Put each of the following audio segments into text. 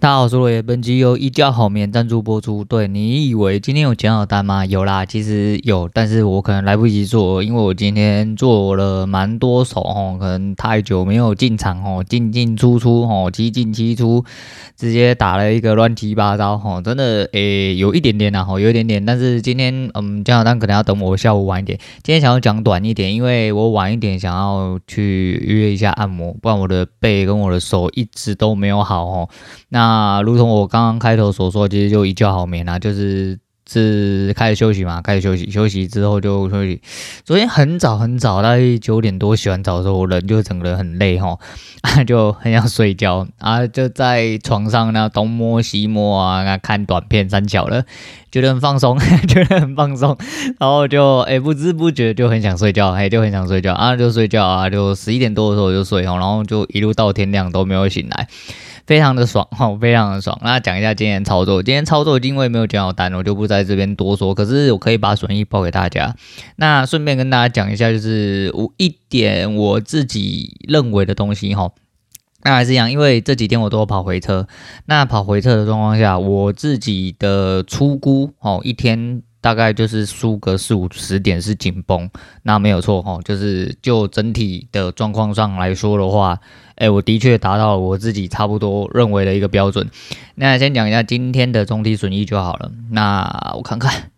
大家好，我是罗爷，本集由一觉好眠赞助播出。对，你以为今天有减好单吗？有啦，其实有，但是我可能来不及做，因为我今天做了蛮多手哦，可能太久没有进场哦，进进出出哦，七进七出，直接打了一个乱七八糟哦，真的诶，有一点点啦，吼，有一点点，但是今天嗯，减好单可能要等我下午晚一点。今天想要讲短一点，因为我晚一点想要去约一下按摩，不然我的背跟我的手一直都没有好哦。那那如同我刚刚开头所说，其实就一觉好眠啊，就是是开始休息嘛，开始休息，休息之后就休息。昨天很早很早，大概九点多洗完澡的时候，我人就整个人很累哈，就很想睡觉啊，就在床上呢东摸西摸啊，看短片三小了，觉得很放松，觉得很放松，然后就哎不知不觉就很想睡觉，哎就很想睡觉啊，就睡觉啊，就十一点多的时候就睡哦，然后就一路到天亮都没有醒来。非常的爽 哈，非常的爽。那讲一下今天操作，今天操作因为没有减好单，我就不在这边多说。可是我可以把损益报给大家。那顺便跟大家讲一下，就是我一点我自己认为的东西哈。那还是一样，因为这几天我都有跑回撤。那跑回撤的状况下，我自己的初估哦，一天。大概就是输个四五十点是紧绷，那没有错哈，就是就整体的状况上来说的话，哎，我的确达到了我自己差不多认为的一个标准。那先讲一下今天的总体损益就好了。那我看看。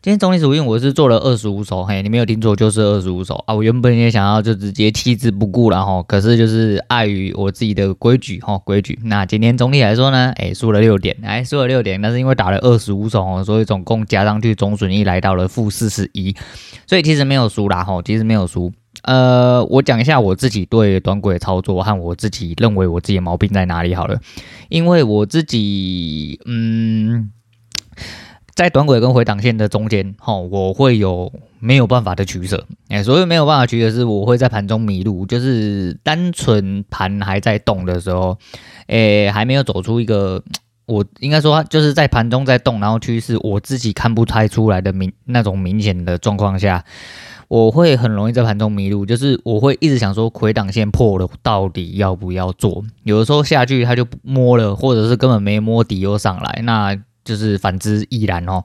今天总体属性我是做了二十五手，嘿，你没有听错，就是二十五手啊！我原本也想要就直接弃之不顾了哈，可是就是碍于我自己的规矩哈，规矩。那今天总体来说呢，哎，输了六点，哎，输了六点，但是因为打了二十五手哦，所以总共加上去总损益来到了负四十一，所以其实没有输啦哈，其实没有输。呃，我讲一下我自己对短轨操作和我自己认为我自己的毛病在哪里好了，因为我自己嗯。在短轨跟回档线的中间，吼，我会有没有办法的取舍，哎，所以没有办法取舍是我会在盘中迷路，就是单纯盘还在动的时候，诶，还没有走出一个，我应该说就是在盘中在动，然后趋势我自己看不太出来的明那种明显的状况下，我会很容易在盘中迷路，就是我会一直想说回档线破了到底要不要做，有的时候下去他就摸了，或者是根本没摸底又上来，那。就是反之亦然哦，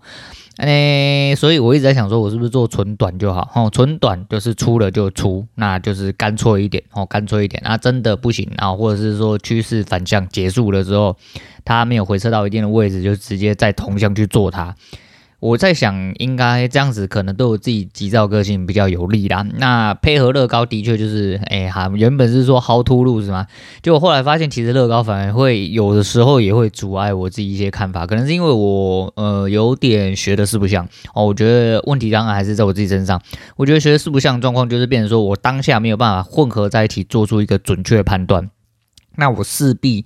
诶，所以我一直在想说，我是不是做纯短就好？哦，纯短就是出了就出，那就是干脆一点哦，干脆一点。那真的不行啊，或者是说趋势反向结束了之后，它没有回撤到一定的位置，就直接在同向去做它。我在想，应该这样子可能对我自己急躁个性比较有利啦。那配合乐高的确就是，哎哈，原本是说 how to lose 嘛，结果后来发现其实乐高反而会有的时候也会阻碍我自己一些看法，可能是因为我呃有点学的四不像哦。我觉得问题当然还是在我自己身上。我觉得学的四不像状况就是变成说我当下没有办法混合在一起做出一个准确判断，那我势必。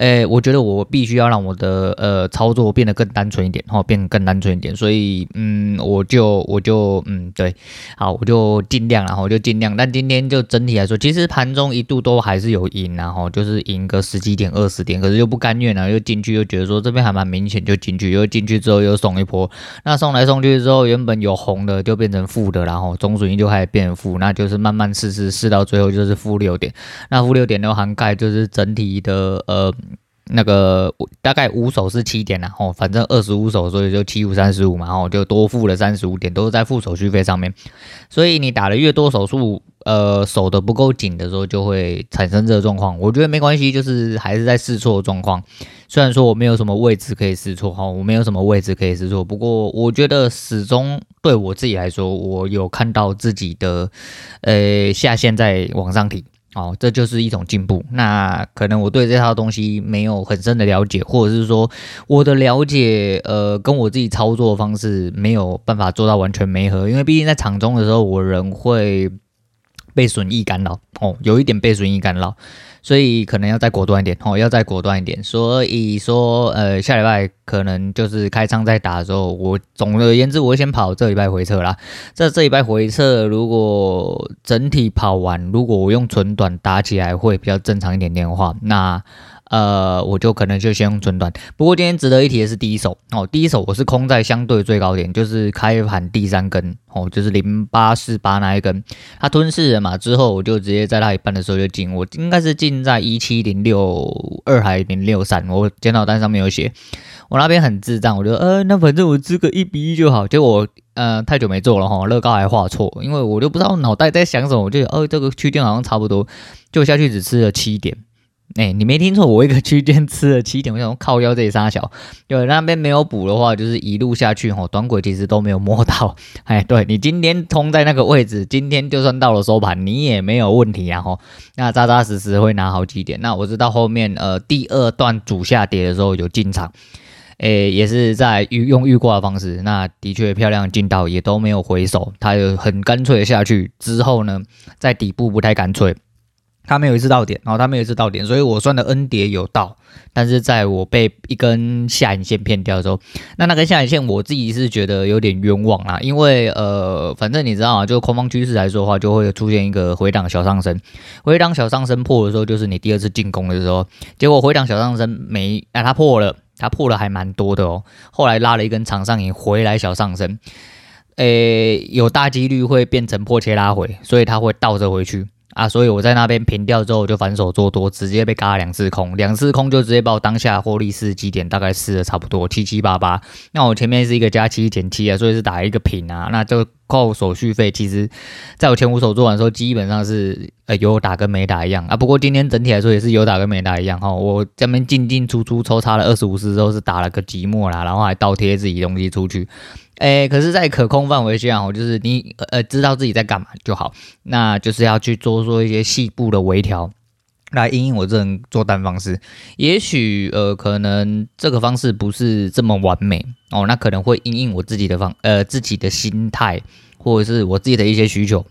诶，我觉得我必须要让我的呃操作变得更单纯一点，哈，变得更单纯一点，所以嗯，我就我就嗯，对，好，我就尽量，然后我就尽量。但今天就整体来说，其实盘中一度都还是有赢，然后就是赢个十几点、二十点，可是又不甘愿，然后又进去，又觉得说这边还蛮明显，就进去，又进去之后又送一波，那送来送去之后，原本有红的就变成负的，然后总损益就开始变负，那就是慢慢试试试到最后就是负六点，那负六点的涵盖就是整体的呃。那个大概五手是七点啦，吼，反正二十五手，所以就七五三十五嘛，吼，就多付了三十五点，都是在付手续费上面。所以你打的越多手数，呃，守的不够紧的时候，就会产生这个状况。我觉得没关系，就是还是在试错状况。虽然说我没有什么位置可以试错，哈，我没有什么位置可以试错，不过我觉得始终对我自己来说，我有看到自己的，呃，下限在往上提。哦，这就是一种进步。那可能我对这套东西没有很深的了解，或者是说我的了解，呃，跟我自己操作方式没有办法做到完全没合。因为毕竟在场中的时候，我人会被损益干扰，哦，有一点被损益干扰。所以可能要再果断一点哦，要再果断一点。所以说，呃，下礼拜可能就是开仓再打的时候，我总而言之，我会先跑这礼拜回撤啦。这这礼拜回撤，如果整体跑完，如果我用纯短打起来会比较正常一点点的话，那呃，我就可能就先用存短。不过今天值得一提的是第一手。哦，第一手我是空在相对最高点，就是开盘第三根。哦，就是零八四八那一根，它吞噬了嘛，之后我就直接在那一半的时候就进，我应该是进在一七零六二还零六三，我检讨单上面有写，我那边很智障，我觉得呃，那反正我支个一比一就好，结果呃太久没做了哈，乐高还画错，因为我就不知道脑袋在想什么，我就哦这个区间好像差不多，就下去只吃了七点。哎、你没听错，我一个区间吃了七点，我想靠腰这里杀小，对，那边没有补的话，就是一路下去吼，短轨其实都没有摸到。哎，对你今天冲在那个位置，今天就算到了收盘，你也没有问题啊吼，那扎扎实实会拿好几点。那我知道后面呃第二段主下跌的时候有进场，哎、也是在用预挂的方式，那的确漂亮进到也都没有回手，它有很干脆的下去之后呢，在底部不太干脆。它没有一次到点，然后它没有一次到点，所以我算的 N 叠有到，但是在我被一根下影线骗掉的时候，那那根下影线我自己是觉得有点冤枉啦，因为呃，反正你知道啊，就空方趋势来说的话，就会出现一个回档小上升，回档小上升破的时候，就是你第二次进攻的时候，结果回档小上升。没啊，它破了，它破了还蛮多的哦，后来拉了一根长上影回来小上升，诶，有大几率会变成破切拉回，所以它会倒着回去。啊，所以我在那边平掉之后，我就反手做多，直接被嘎了两次空，两次空就直接把我当下获利四基点大概四的差不多七七八八。那我前面是一个加七减七啊，所以是打一个平啊，那就扣手续费。其实在我前五手做完的时候，基本上是呃有打跟没打一样啊。不过今天整体来说也是有打跟没打一样哈。我这边进进出出抽插了二十五次之后，是打了个寂寞啦，然后还倒贴自己东西出去。诶，可是，在可控范围下，哦，就是你呃知道自己在干嘛就好，那就是要去做做一些细部的微调，来因应我这种做单方式。也许呃，可能这个方式不是这么完美哦，那可能会因应我自己的方呃自己的心态，或者是我自己的一些需求。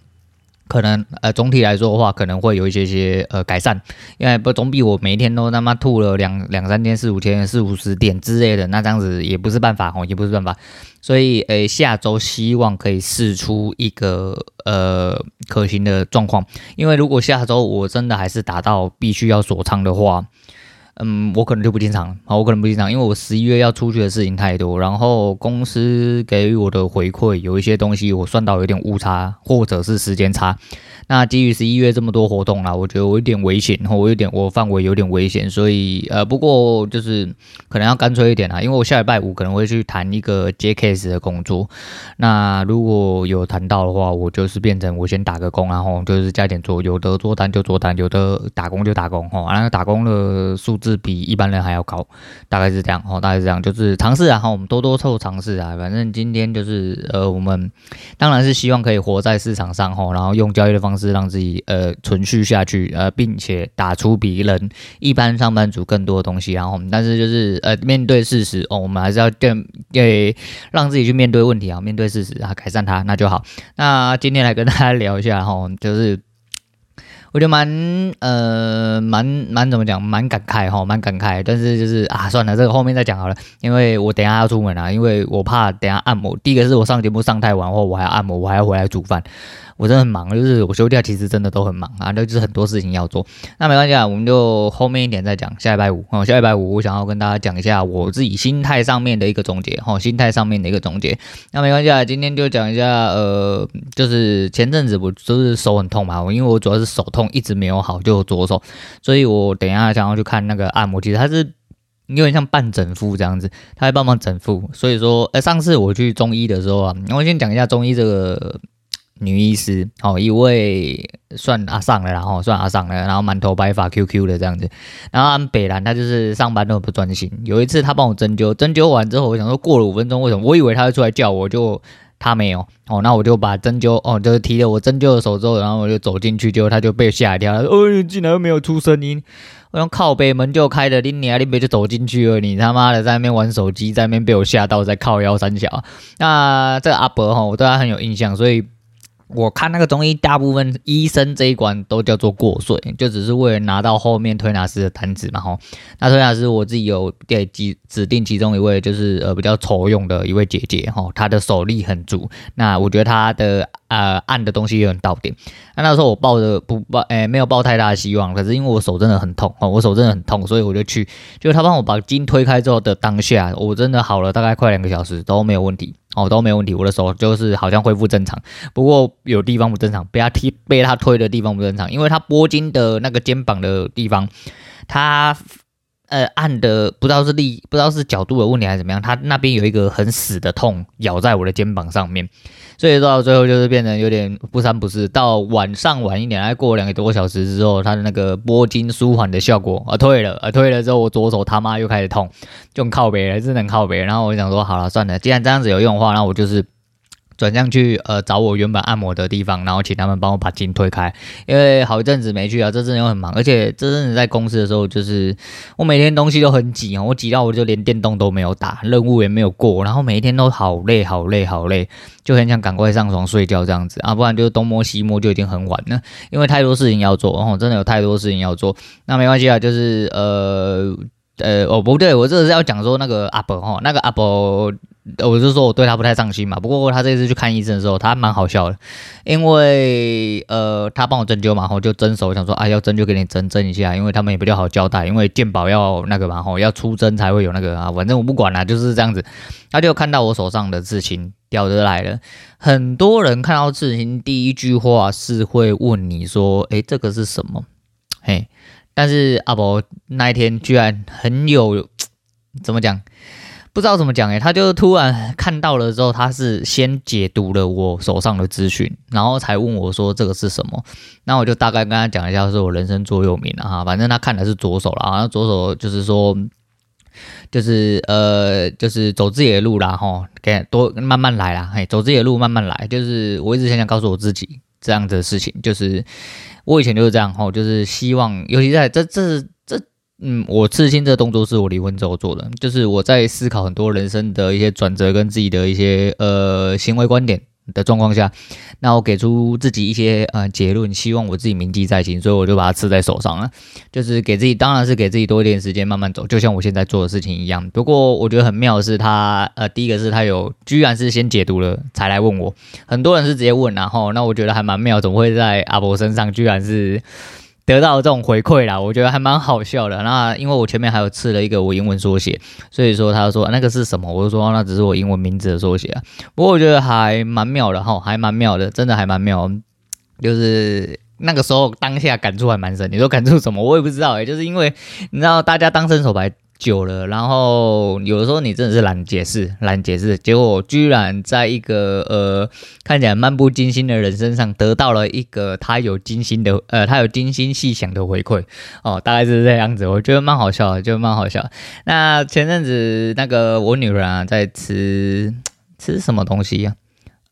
可能呃总体来说的话，可能会有一些些呃改善，因为不总比我每一天都他妈吐了两两三天四五天四五十点之类的，那这样子也不是办法哦，也不是办法。所以呃下周希望可以试出一个呃可行的状况，因为如果下周我真的还是达到必须要锁仓的话。嗯，我可能就不进场，好，我可能不进场，因为我十一月要出去的事情太多，然后公司给予我的回馈有一些东西我算到有点误差，或者是时间差。那基于十一月这么多活动啦，我觉得我有点危险，然后我有点我范围有点危险，所以呃，不过就是可能要干脆一点啦，因为我下礼拜五可能会去谈一个接 case 的工作。那如果有谈到的话，我就是变成我先打个工，然后就是加点做，有的做单就做单，有的打工就打工，哈，然后打工的数字是比一般人还要高，大概是这样，哦，大概是这样，就是尝试啊，哈，我们多多凑尝试啊，反正今天就是呃，我们当然是希望可以活在市场上，哈，然后用交易的方式。让自己呃存续下去，呃，并且打出比人一般上班族更多的东西，然后我们，但是就是呃面对事实哦，我们还是要对对让自己去面对问题啊，面对事实啊，改善它，那就好。那今天来跟大家聊一下哈，就是我觉得蛮呃蛮蛮怎么讲，蛮感慨哈，蛮感慨，但是就是啊，算了，这个后面再讲好了，因为我等下要出门啊，因为我怕等下按摩。第一个是我上节目上太晚或，我还要按摩，我还要回来煮饭。我真的很忙，就是我休假其实真的都很忙啊，那就是很多事情要做。那没关系啊，我们就后面一点再讲。下礼拜五哦，下礼拜五我想要跟大家讲一下我自己心态上面的一个总结哈，心态上面的一个总结。那没关系啊，今天就讲一下，呃，就是前阵子我就是手很痛嘛，我因为我主要是手痛一直没有好，就左手，所以我等一下想要去看那个按摩，其实它是有点像半整复这样子，它会帮忙整复。所以说，呃，上次我去中医的时候啊，我先讲一下中医这个。女医师，哦，一位算阿上了，然后算阿上了，然后满头白发，QQ 的这样子，然后北兰他就是上班都不专心。有一次他帮我针灸，针灸完之后，我想说过了五分钟，为什么？我以为他会出来叫我，就他没有，哦，那我就把针灸，哦，就是提了我针灸的手之后，然后我就走进去，结果他就被吓一跳，他说，哦，竟然又没有出声音，我用靠北门就开的，你你啊，你别就走进去了，你他妈的在那边玩手机，在那边被我吓到，在靠腰三小，那这个阿伯哈，我对他很有印象，所以。我看那个中医，大部分医生这一关都叫做过税，就只是为了拿到后面推拿师的单子嘛吼。那推拿师我自己有给指指定其中一位，就是呃比较丑用的一位姐姐吼，她的手力很足。那我觉得她的呃按的东西有点到点。那那时候我抱着不抱，哎，没有抱太大的希望。可是因为我手真的很痛哦，我手真的很痛，所以我就去。就他帮我把筋推开之后的当下，我真的好了大概快两个小时都没有问题哦，都没有问题。我的手就是好像恢复正常，不过有地方不正常，被他踢被他推的地方不正常，因为他拨筋的那个肩膀的地方，他。呃，按的不知道是力，不知道是角度的问题还是怎么样，他那边有一个很死的痛咬在我的肩膀上面，所以到最后就是变成有点不三不四。到晚上晚一点，还过两个多小时之后，他的那个拨筋舒缓的效果啊退了，啊退了之后，我左手他妈又开始痛，就靠背了，真的很靠背。然后我想说，好了算了，既然这样子有用的话，那我就是。转向去呃找我原本按摩的地方，然后请他们帮我把筋推开，因为好一阵子没去啊，这阵子又很忙，而且这阵子在公司的时候，就是我每天东西都很挤啊，我挤到我就连电动都没有打，任务也没有过，然后每一天都好累好累好累，就很想赶快上床睡觉这样子啊，不然就东摸西摸就已经很晚了，因为太多事情要做，然后真的有太多事情要做，那没关系啊，就是呃。呃，哦，不对，我这是要讲说那个阿伯哈，那个阿伯，我就说我对他不太上心嘛。不过他这次去看医生的时候，他蛮好笑的，因为呃，他帮我针灸嘛，然后，就针手，想说啊，要针就给你针针一下，因为他们也比较好交代，因为健保要那个嘛，吼，要出针才会有那个啊，反正我不管了，就是这样子。他就看到我手上的刺青，屌的来了。很多人看到刺青，第一句话是会问你说，诶，这个是什么？嘿。但是阿伯那一天居然很有怎么讲，不知道怎么讲诶，他就突然看到了之后，他是先解读了我手上的资讯，然后才问我说这个是什么。那我就大概跟他讲一下，是我人生座右铭了哈。反正他看的是左手了啊，左手就是说，就是呃，就是走自己的路啦哈，给多慢慢来啦，嘿，走自己的路慢慢来。就是我一直想想告诉我自己这样的事情，就是。我以前就是这样吼，就是希望，尤其在这这这，嗯，我刺青这个动作是我离婚之后做的，就是我在思考很多人生的一些转折跟自己的一些呃行为观点的状况下，那我给出自己一些呃结论，希望我自己铭记在心，所以我就把它刺在手上了。就是给自己，当然是给自己多一点时间慢慢走，就像我现在做的事情一样。不过我觉得很妙的是他，呃第一个是他有，居然是先解读了才来问我，很多人是直接问，然后那我觉得还蛮妙，怎么会在阿伯身上居然是。得到这种回馈啦，我觉得还蛮好笑的。那因为我前面还有刺了一个我英文缩写，所以说他说那个是什么？我就说那只是我英文名字的缩写啊。不过我觉得还蛮妙的哈，还蛮妙的，真的还蛮妙。就是那个时候当下感触还蛮深。你说感触什么？我也不知道诶、就是因为你知道大家当伸手牌。久了，然后有的时候你真的是懒解释，懒解释，结果居然在一个呃看起来漫不经心的人身上得到了一个他有精心的呃他有精心细想的回馈哦，大概是这样子，我觉得蛮好笑的，就蛮好笑。那前阵子那个我女儿啊在吃吃什么东西呀、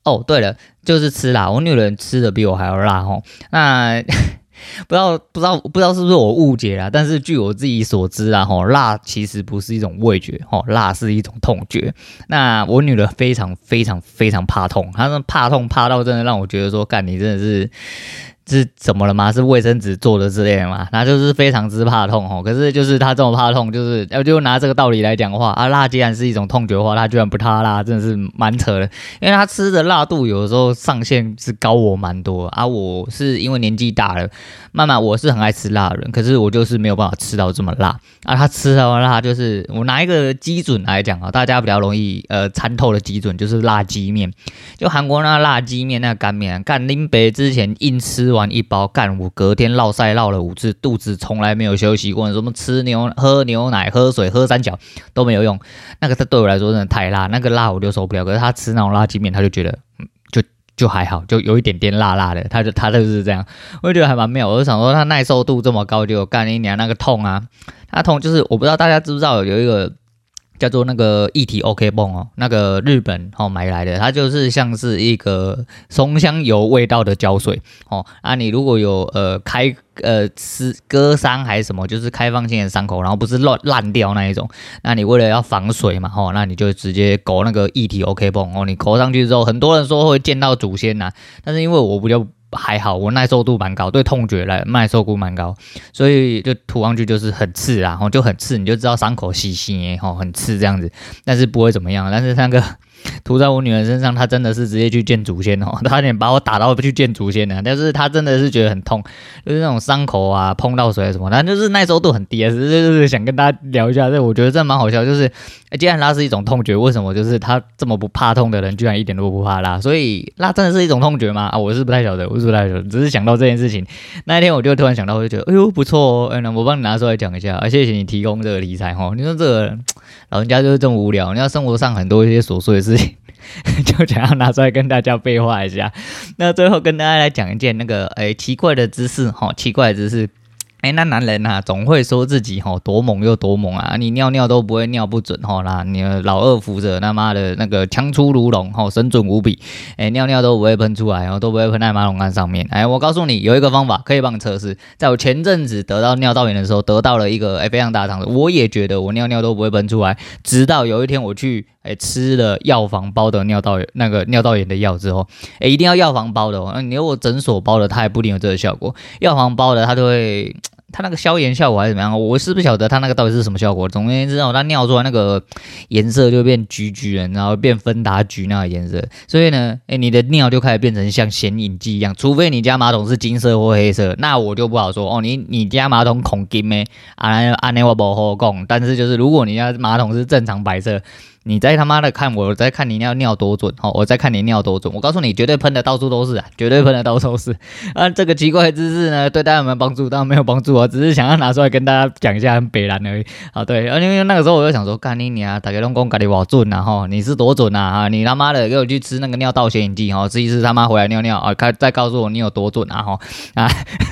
哦，对了，就是吃辣，我女儿吃的比我还要辣哦。那。不知道不知道不知道是不是我误解啦，但是据我自己所知啊，吼，辣其实不是一种味觉，吼，辣是一种痛觉。那我女儿非常非常非常怕痛，她说怕痛怕到真的让我觉得说，干你真的是。是怎么了吗？是卫生纸做的之类的吗？那就是非常之怕痛哦。可是就是他这么怕痛，就是要就拿这个道理来讲的话啊，辣既然是一种痛觉的话，他居然不怕辣，真的是蛮扯的。因为他吃的辣度有的时候上限是高我蛮多啊。我是因为年纪大了，慢慢我是很爱吃辣的人，可是我就是没有办法吃到这么辣啊。他吃到辣就是我拿一个基准来讲啊，大家比较容易呃参透的基准就是辣鸡面，就韩国那辣鸡面那干面，干林北之前硬吃。完一包干，我隔天落赛落了五次，肚子从来没有休息过。什么吃牛、喝牛奶、喝水、喝三角都没有用。那个他对我来说真的太辣，那个辣我就受不了。可是他吃那种辣鸡面，他就觉得嗯，就就还好，就有一点点辣辣的。他就他就是这样，我就觉得还蛮妙。我就想说他耐受度这么高，就干一年那个痛啊，他痛就是我不知道大家知不知道有一个。叫做那个一体 OK 泵哦，那个日本哦买来的，它就是像是一个松香油味道的胶水哦啊，你如果有呃开呃撕割伤还是什么，就是开放性的伤口，然后不是烂烂掉那一种，那你为了要防水嘛哦，那你就直接勾那个一体 OK 泵哦，你勾上去之后，很多人说会见到祖先呐、但是因为我比较。还好，我耐受度蛮高，对痛觉来耐受度蛮高，所以就涂上去就是很刺啊，然后就很刺，你就知道伤口细细耶，吼，很刺这样子，但是不会怎么样。但是那个涂在我女儿身上，她真的是直接去见祖先哦，差点把我打到去见祖先呢。但是她真的是觉得很痛，就是那种伤口啊，碰到水什么，但就是耐受度很低啊。只是就是想跟大家聊一下，这我觉得这蛮好笑。就是，既然拉是一种痛觉，为什么就是他这么不怕痛的人，居然一点都不怕拉？所以拉真的是一种痛觉吗？啊，我是不太晓得，我是不太晓得，只是想到这件事情，那一天我就突然想到，我就觉得，哎呦不错哦，哎，那我帮你拿出来讲一下，啊，谢谢你提供这个题材哈。你说这个老人家就是这么无聊，你要生活上很多一些琐碎的事情。就想要拿出来跟大家废话一下，那最后跟大家来讲一件那个诶、奇怪的知识哈，奇怪的知识。哎，那男人呐、啊，总会说自己吼多猛又多猛啊！你尿尿都不会尿不准吼啦，你老二扶着他妈的那个枪出如龙吼，神准无比。哎，尿尿都不会喷出来哦，都不会喷在马桶盖上面。哎，我告诉你，有一个方法可以帮你测试。在我前阵子得到尿道炎的时候，得到了一个哎非常大的糖。我也觉得我尿尿都不会喷出来，直到有一天我去哎吃了药房包的尿道那个尿道炎的药之后，哎，一定要药房包的哦。你如果诊所包的，它也不一定有这个效果。药房包的，它都会。它那个消炎效果还是怎么样？我是不晓得它那个到底是什么效果。总而言之，它尿出来那个 颜色就变橘橘的，然后变芬达橘那个颜色。所以呢，哎，你的尿就开始变成像显影剂一样。除非你家马桶是金色或黑色，那我就不好说哦。你你家马桶孔金咩？啊，安尼我不好讲。但是就是如果你家马桶是正常白色。你在他妈的看我，在看你尿尿多准哦！我在看你尿多准。我告诉你，绝对喷的到处都是啊，绝对喷的到处都是。啊，这个奇怪的知识呢，对大家有没有帮助？当然没有帮助啊，只是想要拿出来跟大家讲一下很北烂而已。啊，对，啊，因为那个时候我就想说，干你娘，大家拢讲家里我准啊，哈，你是多准啊？啊，你他妈的给我去吃那个尿道显影剂，哈，吃一次他妈回来尿尿啊，看再告诉我你有多准啊，哈啊，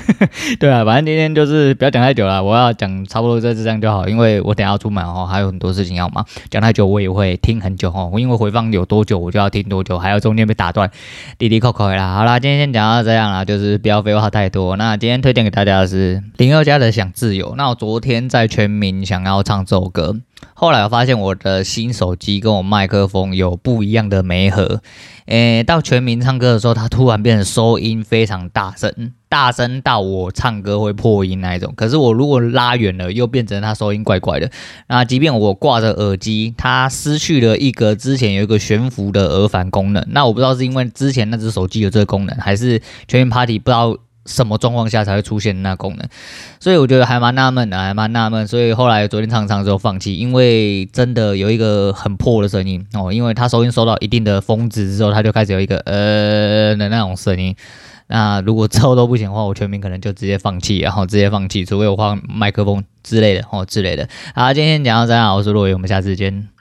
对啊，反正今天就是不要讲太久了，我要讲差不多这这样就好，因为我等下要出门哦，还有很多事情要忙，讲太久我也会听很久哦。因为回放有多久，我就要听多久，还有中间被打断，滴滴扣扣啦。好啦，今天先讲到这样啦，就是不要废话太多。那今天推荐给大家的是林宥嘉的《想自由》。那我昨天在全民想要唱这首歌。后来我发现我的新手机跟我麦克风有不一样的媒合，诶，到全民唱歌的时候，它突然变成收音非常大声，大声到我唱歌会破音那一种。可是我如果拉远了，又变成它收音怪怪的。那即便我挂着耳机，它失去了一个之前有一个悬浮的耳返功能。那我不知道是因为之前那只手机有这个功能，还是全民 Party 不知道。什么状况下才会出现那功能？所以我觉得还蛮纳闷的，还蛮纳闷。所以后来昨天唱唱之后放弃，因为真的有一个很破的声音哦，因为它收音收到一定的峰值之后，它就开始有一个呃的那种声音。那如果之后都不行的话，我全民可能就直接放弃，然后直接放弃，除非我换麦克风之类的哦之类的。好，今天讲到这，我是洛伟，我们下次见。